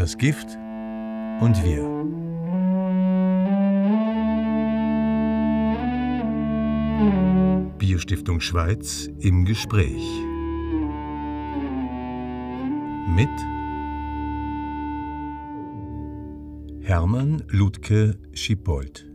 Das Gift und wir. Bierstiftung Schweiz im Gespräch. Mit Hermann Ludke Schipold.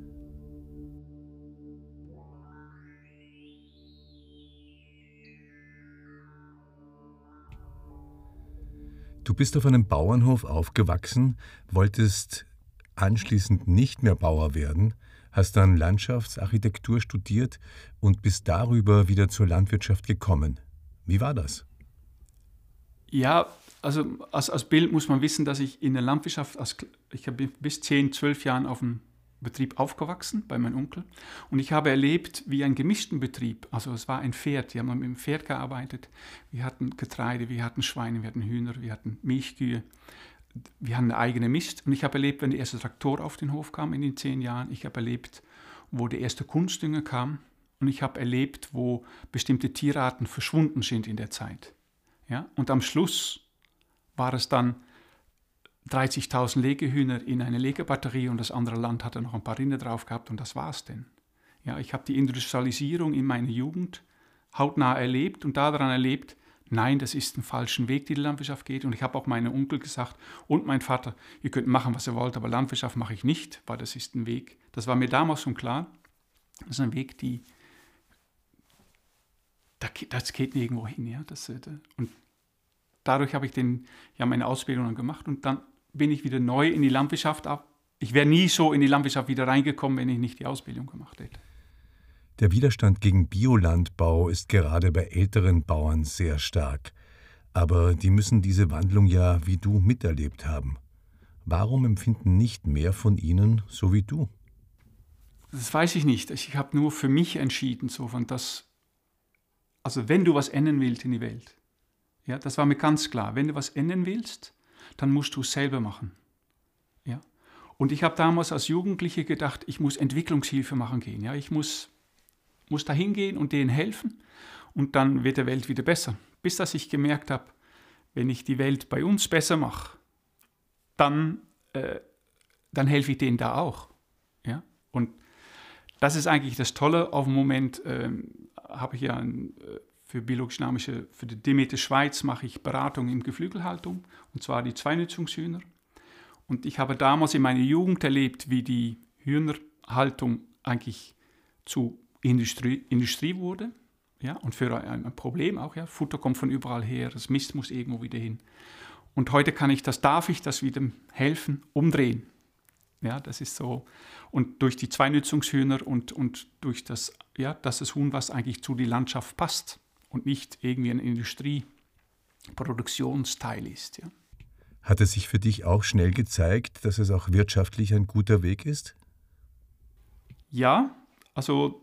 Du bist auf einem Bauernhof aufgewachsen, wolltest anschließend nicht mehr Bauer werden, hast dann Landschaftsarchitektur studiert und bist darüber wieder zur Landwirtschaft gekommen. Wie war das? Ja, also als, als Bild muss man wissen, dass ich in der Landwirtschaft, als, ich habe bis 10, 12 Jahren auf dem Betrieb aufgewachsen bei meinem Onkel und ich habe erlebt wie einen gemischten Betrieb. Also es war ein Pferd, wir haben mit dem Pferd gearbeitet. Wir hatten Getreide, wir hatten Schweine, wir hatten Hühner, wir hatten Milchkühe. Wir hatten eine eigene Mist und ich habe erlebt, wenn der erste Traktor auf den Hof kam in den zehn Jahren. Ich habe erlebt, wo der erste Kunstdünger kam und ich habe erlebt, wo bestimmte Tierarten verschwunden sind in der Zeit. Ja? Und am Schluss war es dann 30.000 Legehühner in eine Legebatterie und das andere Land hatte noch ein paar Rinder drauf gehabt und das war's denn. Ja, ich habe die Industrialisierung in meiner Jugend hautnah erlebt und daran erlebt, nein, das ist ein falschen Weg, die die Landwirtschaft geht. Und ich habe auch meinem Onkel gesagt und mein Vater, ihr könnt machen, was ihr wollt, aber Landwirtschaft mache ich nicht, weil das ist ein Weg. Das war mir damals schon klar. Das ist ein Weg, die das geht nirgendwo hin. Ja? Das, äh, und dadurch habe ich den, ja, meine Ausbildung dann gemacht und dann bin ich wieder neu in die Landwirtschaft ab. Ich wäre nie so in die Landwirtschaft wieder reingekommen, wenn ich nicht die Ausbildung gemacht hätte. Der Widerstand gegen Biolandbau ist gerade bei älteren Bauern sehr stark. Aber die müssen diese Wandlung ja wie du miterlebt haben. Warum empfinden nicht mehr von ihnen so wie du? Das weiß ich nicht. Ich habe nur für mich entschieden, so von das. Also wenn du was ändern willst in die Welt, ja, das war mir ganz klar. Wenn du was ändern willst, dann musst du es selber machen. Ja? Und ich habe damals als Jugendliche gedacht, ich muss Entwicklungshilfe machen gehen. Ja? Ich muss, muss da hingehen und denen helfen und dann wird der Welt wieder besser. Bis dass ich gemerkt habe, wenn ich die Welt bei uns besser mache, dann, äh, dann helfe ich denen da auch. Ja? Und das ist eigentlich das Tolle. Auf dem Moment ähm, habe ich ja ein äh, für biologisch-dynamische, für die Demeter Schweiz mache ich Beratung in Geflügelhaltung, und zwar die Zweinutzungshühner. Und ich habe damals in meiner Jugend erlebt, wie die Hühnerhaltung eigentlich zu Industrie, Industrie wurde. Ja, und für ein, ein Problem auch. Ja. Futter kommt von überall her, das Mist muss irgendwo wieder hin. Und heute kann ich das, darf ich das wieder helfen, umdrehen. Ja, das ist so. Und durch die Zweinutzungshühner und, und durch das, ja, dass das Huhn, was eigentlich zu die Landschaft passt, und nicht irgendwie ein Industrieproduktionsteil ist. Ja. Hat es sich für dich auch schnell gezeigt, dass es auch wirtschaftlich ein guter Weg ist? Ja, also,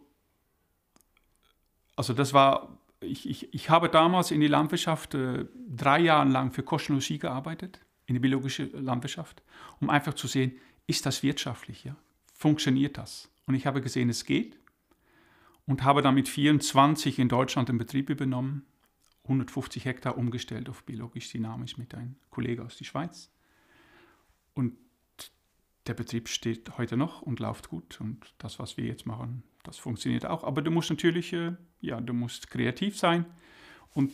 also das war, ich, ich, ich habe damals in die Landwirtschaft äh, drei Jahre lang für Kostenlogie gearbeitet, in die biologische Landwirtschaft, um einfach zu sehen, ist das wirtschaftlich, ja? funktioniert das? Und ich habe gesehen, es geht und habe dann mit 24 in Deutschland den Betrieb übernommen, 150 Hektar umgestellt auf biologisch dynamisch mit einem Kollegen aus der Schweiz. Und der Betrieb steht heute noch und läuft gut und das, was wir jetzt machen, das funktioniert auch. Aber du musst natürlich, äh, ja, du musst kreativ sein und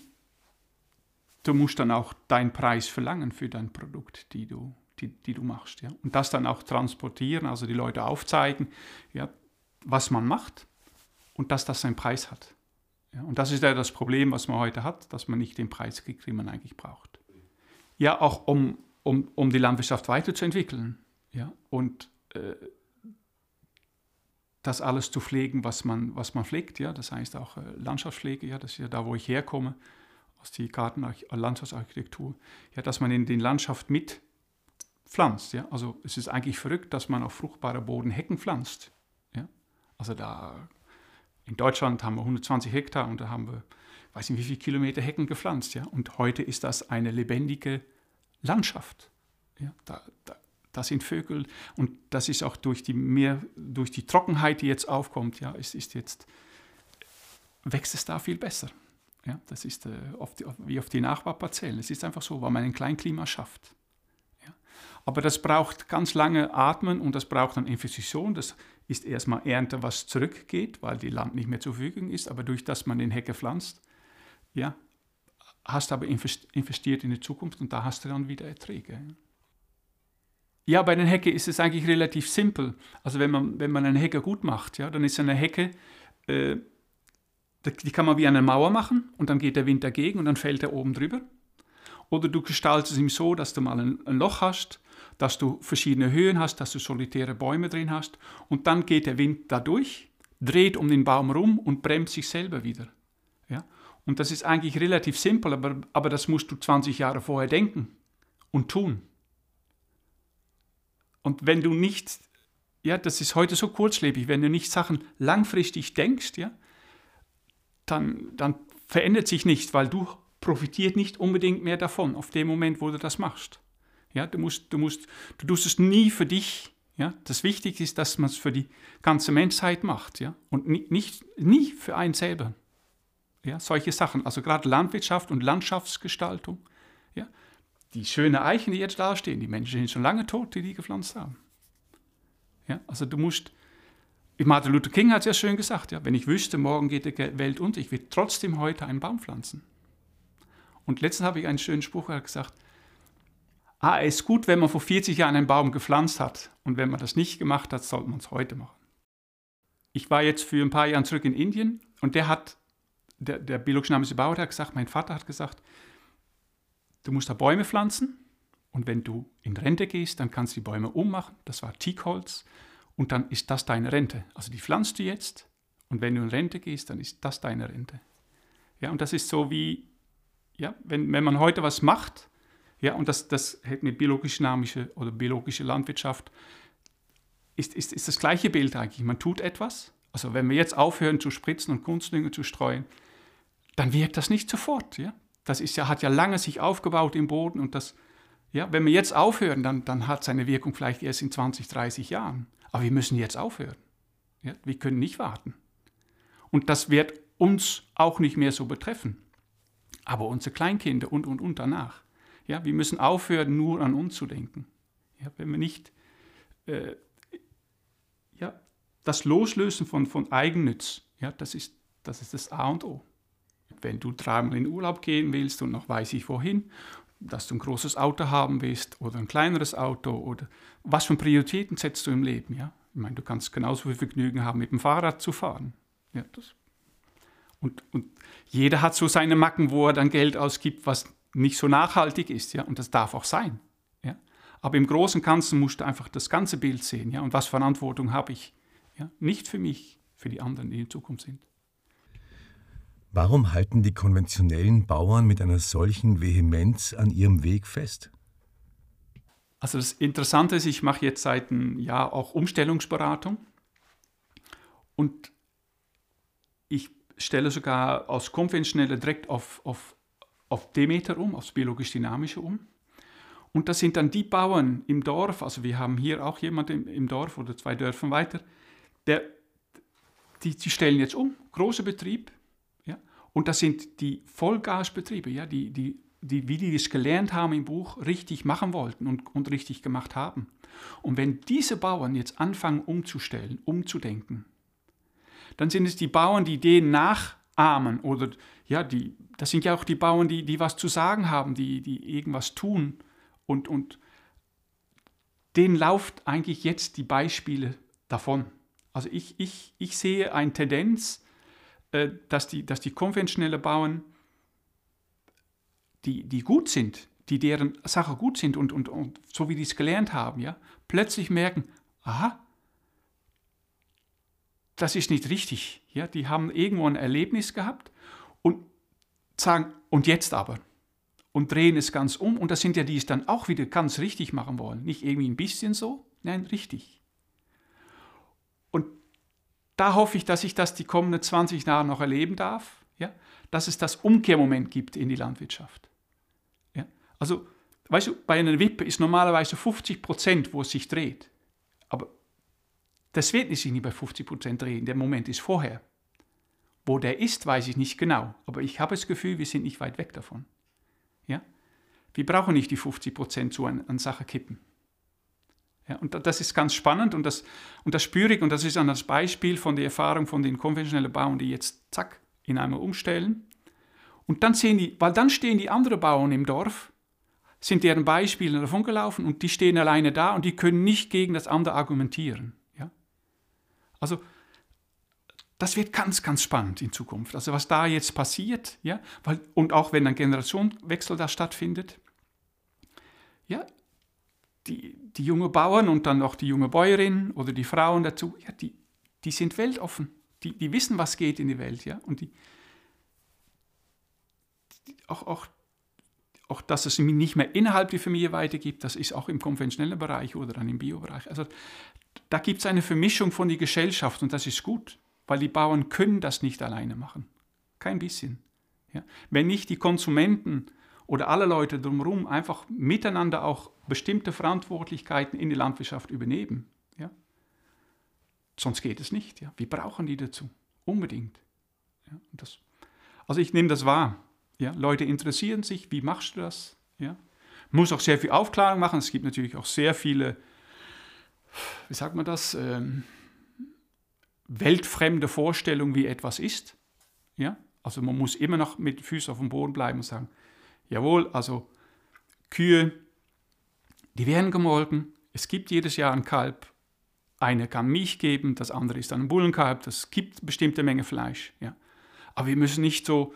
du musst dann auch deinen Preis verlangen für dein Produkt, die du, die, die du machst. Ja? Und das dann auch transportieren, also die Leute aufzeigen, ja, was man macht und dass das seinen Preis hat. Ja, und das ist ja das Problem, was man heute hat, dass man nicht den Preis kriegt, den man eigentlich braucht. Ja, auch um, um, um die Landwirtschaft weiterzuentwickeln ja, und äh, das alles zu pflegen, was man, was man pflegt. Ja, das heißt auch äh, Landschaftspflege, ja, das ist ja da, wo ich herkomme, aus der Garten Landschaftsarchitektur, ja, dass man in die Landschaft mit pflanzt. Ja? Also es ist eigentlich verrückt, dass man auf fruchtbarer Boden Hecken pflanzt. Ja? Also da in Deutschland haben wir 120 Hektar und da haben wir, weiß nicht wie viele Kilometer Hecken gepflanzt. Ja? Und heute ist das eine lebendige Landschaft. Ja? Da, da, da sind Vögel und das ist auch durch die, mehr, durch die Trockenheit, die jetzt aufkommt, ja, es ist jetzt, wächst es da viel besser. Ja, das ist äh, oft, wie auf die Nachbarparzellen. Es ist einfach so, weil man ein Kleinklima schafft. Ja. Aber das braucht ganz lange Atmen und das braucht dann Investition. Ist erstmal Ernte, was zurückgeht, weil die Land nicht mehr zur Verfügung ist. Aber durch das man den Hecke pflanzt, ja, hast aber investiert in die Zukunft und da hast du dann wieder Erträge. Ja, bei den Hecke ist es eigentlich relativ simpel. Also wenn man, wenn man eine Hecke gut macht, ja, dann ist eine Hecke, äh, die kann man wie eine Mauer machen und dann geht der Wind dagegen und dann fällt er oben drüber. Oder du gestaltest es ihm so, dass du mal ein, ein Loch hast, dass du verschiedene Höhen hast, dass du solitäre Bäume drin hast und dann geht der Wind da durch, dreht um den Baum rum und bremst sich selber wieder. Ja? Und das ist eigentlich relativ simpel, aber, aber das musst du 20 Jahre vorher denken und tun. Und wenn du nicht, ja, das ist heute so kurzlebig, wenn du nicht Sachen langfristig denkst, ja, dann, dann verändert sich nichts, weil du profitiert nicht unbedingt mehr davon, auf dem Moment, wo du das machst. Ja, du musst, du musst, du tust es nie für dich. Ja, das Wichtige ist, dass man es für die ganze Menschheit macht, ja, und nicht, nie für einen selber. Ja, solche Sachen, also gerade Landwirtschaft und Landschaftsgestaltung, ja, die schönen Eichen, die jetzt da stehen, die Menschen sind schon lange tot, die die gepflanzt haben. Ja, also du musst, Martin Luther King hat es ja schön gesagt, ja, wenn ich wüsste, morgen geht die Welt unter, ich will trotzdem heute einen Baum pflanzen. Und letztens habe ich einen schönen Spruch gesagt, ah, es ist gut, wenn man vor 40 Jahren einen Baum gepflanzt hat und wenn man das nicht gemacht hat, sollte man es heute machen. Ich war jetzt für ein paar Jahre zurück in Indien und der hat, der, der biologisch-dynamische Bauer hat gesagt, mein Vater hat gesagt, Du musst da Bäume pflanzen und wenn du in Rente gehst, dann kannst du die Bäume ummachen. Das war Teakholz und dann ist das deine Rente. Also die pflanzt du jetzt und wenn du in Rente gehst, dann ist das deine Rente. Ja, und das ist so wie, ja, wenn, wenn man heute was macht, ja, und das, das hat eine biologisch-dynamische oder biologische Landwirtschaft, ist, ist, ist das gleiche Bild eigentlich. Man tut etwas, also wenn wir jetzt aufhören zu spritzen und Kunstdünger zu streuen, dann wirkt das nicht sofort. Ja? das ist ja, hat ja lange sich aufgebaut im Boden und das, ja, wenn wir jetzt aufhören, dann, dann hat seine Wirkung vielleicht erst in 20, 30 Jahren. Aber wir müssen jetzt aufhören. Ja, wir können nicht warten. Und das wird uns auch nicht mehr so betreffen. Aber unsere Kleinkinder und, und, und danach. Ja, wir müssen aufhören, nur an uns zu denken. Ja, wenn wir nicht äh, ja, das Loslösen von, von Eigennütz, ja, das, ist, das ist das A und O wenn du dreimal in Urlaub gehen willst und noch weiß ich wohin, dass du ein großes Auto haben willst oder ein kleineres Auto oder was für Prioritäten setzt du im Leben, ja? Ich meine, du kannst genauso viel Vergnügen haben, mit dem Fahrrad zu fahren. Ja, das. Und, und jeder hat so seine Macken, wo er dann Geld ausgibt, was nicht so nachhaltig ist, ja, und das darf auch sein. Ja? Aber im Großen und Ganzen musst du einfach das ganze Bild sehen, ja, und was Verantwortung habe ich, ja, nicht für mich, für die anderen, die in Zukunft sind. Warum halten die konventionellen Bauern mit einer solchen Vehemenz an ihrem Weg fest? Also das Interessante ist, ich mache jetzt seit einem Jahr auch Umstellungsberatung und ich stelle sogar aus konventioneller direkt auf, auf, auf Demeter um, aufs biologisch-dynamische um. Und das sind dann die Bauern im Dorf, also wir haben hier auch jemanden im, im Dorf oder zwei Dörfer weiter, der, die, die stellen jetzt um, großer Betrieb, und das sind die Vollgasbetriebe, ja, die, die, die, wie die es gelernt haben im Buch, richtig machen wollten und, und richtig gemacht haben. Und wenn diese Bauern jetzt anfangen umzustellen, umzudenken, dann sind es die Bauern, die denen nachahmen oder ja, die, das sind ja auch die Bauern, die, die was zu sagen haben, die, die irgendwas tun und, und denen lauft eigentlich jetzt die Beispiele davon. Also ich, ich, ich sehe eine Tendenz, äh, dass, die, dass die konventionellen Bauern, die, die gut sind, die deren Sache gut sind und, und, und so wie die es gelernt haben, ja, plötzlich merken, aha, das ist nicht richtig. Ja, die haben irgendwo ein Erlebnis gehabt und sagen, und jetzt aber. Und drehen es ganz um. Und das sind ja die, die es dann auch wieder ganz richtig machen wollen. Nicht irgendwie ein bisschen so, nein, richtig da hoffe ich, dass ich das die kommenden 20 Jahre noch erleben darf, ja? dass es das Umkehrmoment gibt in die Landwirtschaft. Ja? Also, weißt du, bei einer Wippe ist normalerweise 50 Prozent, wo es sich dreht. Das wird sich nicht bei 50 Prozent drehen, der Moment ist vorher. Wo der ist, weiß ich nicht genau, aber ich habe das Gefühl, wir sind nicht weit weg davon. Ja? Wir brauchen nicht die 50 Prozent zu einer Sache kippen. Ja, und das ist ganz spannend und das, und das spüre ich und das ist dann das Beispiel von der Erfahrung von den konventionellen Bauern, die jetzt zack in einmal umstellen. Und dann sehen die, weil dann stehen die anderen Bauern im Dorf, sind deren Beispiele davon gelaufen und die stehen alleine da und die können nicht gegen das andere argumentieren. Also das wird ganz, ganz spannend in Zukunft. Also was da jetzt passiert, ja, weil, und auch wenn ein Generationenwechsel da stattfindet, ja, die, die junge Bauern und dann auch die junge Bäuerin oder die Frauen dazu, ja, die, die sind weltoffen. Die, die wissen, was geht in die Welt, ja. Und die, die auch, auch, auch, dass es nicht mehr innerhalb der Familie weitergibt, das ist auch im konventionellen Bereich oder dann im Biobereich. Also da gibt es eine Vermischung von der Gesellschaft und das ist gut weil die Bauern können das nicht alleine machen. Kein bisschen. Ja. Wenn nicht die Konsumenten oder alle Leute drumherum einfach miteinander auch bestimmte Verantwortlichkeiten in die Landwirtschaft übernehmen, ja, sonst geht es nicht. Ja. Wir brauchen die dazu, unbedingt. Ja, das, also ich nehme das wahr. Ja. Leute interessieren sich, wie machst du das? Ja. Muss auch sehr viel Aufklärung machen. Es gibt natürlich auch sehr viele, wie sagt man das, ähm, weltfremde Vorstellung, wie etwas ist. Ja? Also man muss immer noch mit Füßen auf dem Boden bleiben und sagen, jawohl, also Kühe, die werden gemolken, es gibt jedes Jahr ein Kalb, eine kann Milch geben, das andere ist dann ein Bullenkalb, das gibt bestimmte Menge Fleisch. Ja? Aber wir müssen nicht so,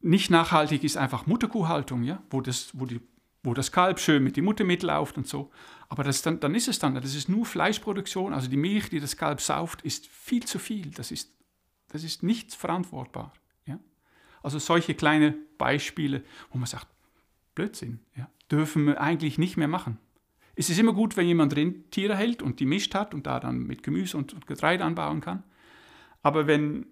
nicht nachhaltig ist einfach Mutterkuhhaltung, ja? wo, das, wo die wo das Kalb schön mit der Mutter mitläuft und so. Aber das dann, dann ist es dann, das ist nur Fleischproduktion, also die Milch, die das Kalb sauft, ist viel zu viel. Das ist, das ist nicht verantwortbar. Ja? Also solche kleine Beispiele, wo man sagt, Blödsinn, ja, dürfen wir eigentlich nicht mehr machen. Es ist immer gut, wenn jemand Tiere hält und die mischt hat und da dann mit Gemüse und Getreide anbauen kann. Aber wenn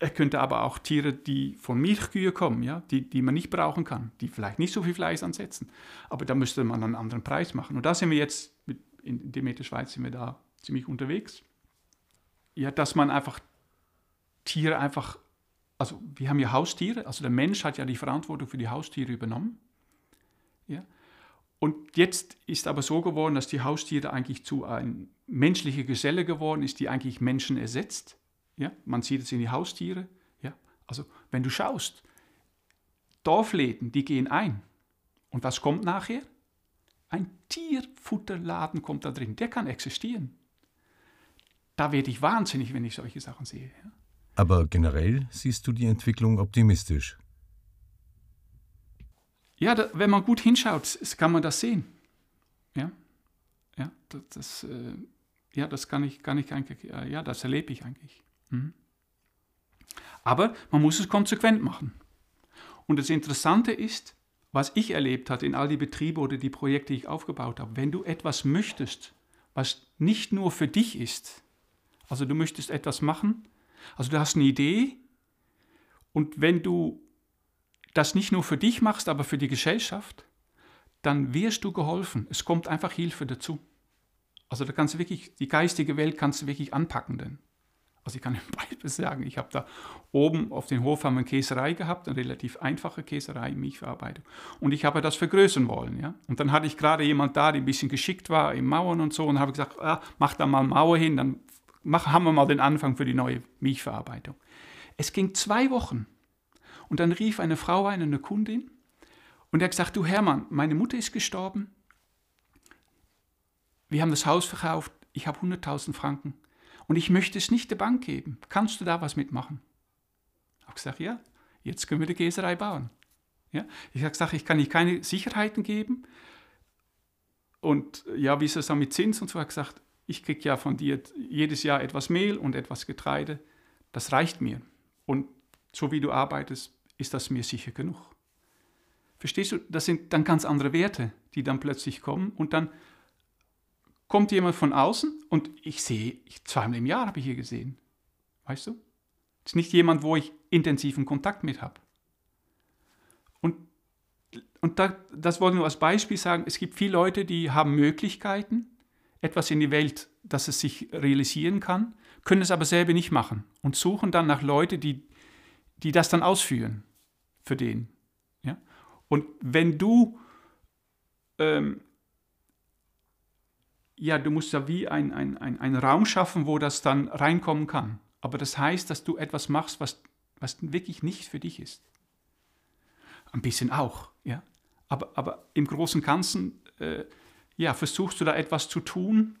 er könnte aber auch Tiere, die von Milchkühe kommen, ja, die, die man nicht brauchen kann, die vielleicht nicht so viel Fleisch ansetzen. Aber da müsste man einen anderen Preis machen. Und da sind wir jetzt, mit, in Demeter Schweiz sind wir da ziemlich unterwegs. Ja, dass man einfach Tiere einfach, also wir haben ja Haustiere, also der Mensch hat ja die Verantwortung für die Haustiere übernommen. Ja. Und jetzt ist aber so geworden, dass die Haustiere eigentlich zu einem menschlichen Geselle geworden ist, die eigentlich Menschen ersetzt. Ja, man sieht es in die Haustiere. Ja, also wenn du schaust, Dorfläden, die gehen ein. Und was kommt nachher? Ein Tierfutterladen kommt da drin. Der kann existieren. Da werde ich wahnsinnig, wenn ich solche Sachen sehe. Ja. Aber generell siehst du die Entwicklung optimistisch? Ja, da, wenn man gut hinschaut, kann man das sehen. Ja, ja das, das äh, ja, das kann ich, kann ich eigentlich, ja, das erlebe ich eigentlich. Mhm. Aber man muss es konsequent machen. Und das Interessante ist, was ich erlebt habe in all die Betriebe oder die Projekte, die ich aufgebaut habe, wenn du etwas möchtest, was nicht nur für dich ist, also du möchtest etwas machen, also du hast eine Idee und wenn du das nicht nur für dich machst, aber für die Gesellschaft, dann wirst du geholfen. Es kommt einfach Hilfe dazu. Also da kannst du wirklich, die geistige Welt kannst du wirklich anpacken. Denn. Also ich kann ein Beispiel sagen, ich habe da oben auf dem Hof haben eine Käserei gehabt, eine relativ einfache Käserei, Milchverarbeitung. Und ich habe das vergrößern wollen. Ja? Und dann hatte ich gerade jemand da, der ein bisschen geschickt war im Mauern und so und habe gesagt, ah, mach da mal Mauer hin, dann mach, haben wir mal den Anfang für die neue Milchverarbeitung. Es ging zwei Wochen. Und dann rief eine Frau ein, eine Kundin, und er hat gesagt, du Hermann, meine Mutter ist gestorben, wir haben das Haus verkauft, ich habe 100.000 Franken und ich möchte es nicht der Bank geben. Kannst du da was mitmachen? Ich habe gesagt, ja, jetzt können wir die Käserei bauen. Ja? Ich habe gesagt, ich kann nicht keine Sicherheiten geben. Und ja, wie ist es dann mit Zins und so? Ich habe gesagt, ich kriege ja von dir jedes Jahr etwas Mehl und etwas Getreide. Das reicht mir. Und so wie du arbeitest, ist das mir sicher genug. Verstehst du? Das sind dann ganz andere Werte, die dann plötzlich kommen. Und dann kommt jemand von außen und ich sehe, zweimal im Jahr habe ich hier gesehen. Weißt du? Das ist nicht jemand, wo ich intensiven Kontakt mit habe. Und, und da, das wollte ich nur als Beispiel sagen, es gibt viele Leute, die haben Möglichkeiten, etwas in die Welt, dass es sich realisieren kann, können es aber selber nicht machen und suchen dann nach Leuten, die, die das dann ausführen für den. Ja? Und wenn du ähm, ja, du musst ja wie ein, ein, ein, ein Raum schaffen, wo das dann reinkommen kann. Aber das heißt, dass du etwas machst, was, was wirklich nicht für dich ist. Ein bisschen auch, ja. Aber, aber im Großen und Ganzen, äh, ja, versuchst du da etwas zu tun,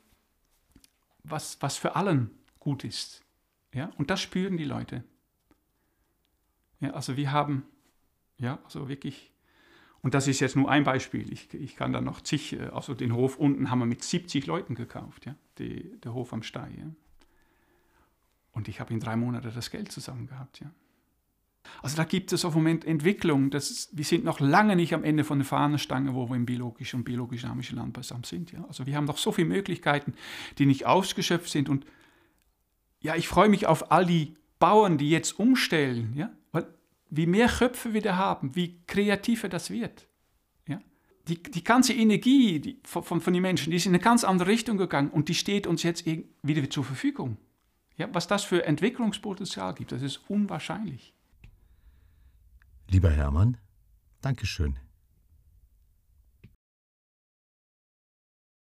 was, was für allen gut ist. Ja, und das spüren die Leute. Ja, also wir haben, ja, also wirklich, und das ist jetzt nur ein Beispiel. Ich, ich kann da noch zig, also den Hof unten haben wir mit 70 Leuten gekauft, ja, die, der Hof am Stein. Ja. Und ich habe in drei Monaten das Geld zusammen gehabt, ja. Also da gibt es auf dem Moment Entwicklung. Das, wir sind noch lange nicht am Ende von der Fahnenstange, wo wir im biologischen und biologisch-dynamischen Landbausamt sind. Ja. Also wir haben noch so viele Möglichkeiten, die nicht ausgeschöpft sind. Und ja, ich freue mich auf all die Bauern, die jetzt umstellen. Ja. Wie mehr Köpfe wir da haben, wie kreativer das wird. Ja. Die, die ganze Energie die, von, von den Menschen, die ist in eine ganz andere Richtung gegangen und die steht uns jetzt wieder zur Verfügung. Ja, was das für Entwicklungspotenzial gibt, das ist unwahrscheinlich. Lieber Hermann, Dankeschön.